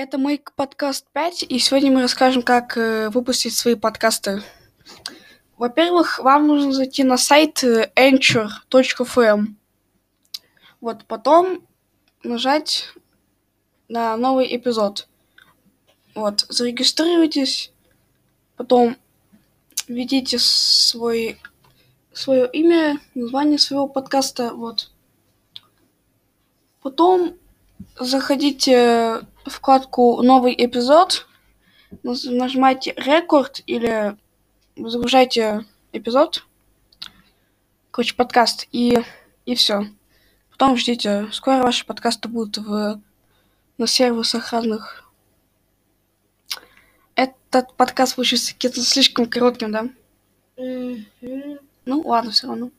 Это мой подкаст 5, и сегодня мы расскажем, как э, выпустить свои подкасты. Во-первых, вам нужно зайти на сайт э, anchor.fm. Вот, потом нажать на новый эпизод. Вот, зарегистрируйтесь, потом введите свой, свое имя, название своего подкаста, вот. Потом заходите в вкладку «Новый эпизод», нажимайте «Рекорд» или загружайте эпизод, короче, подкаст, и, и все. Потом ждите, скоро ваши подкасты будут в, на сервисах разных. Этот подкаст получился каким-то слишком коротким, да? Мгм. Ну, ладно, все равно.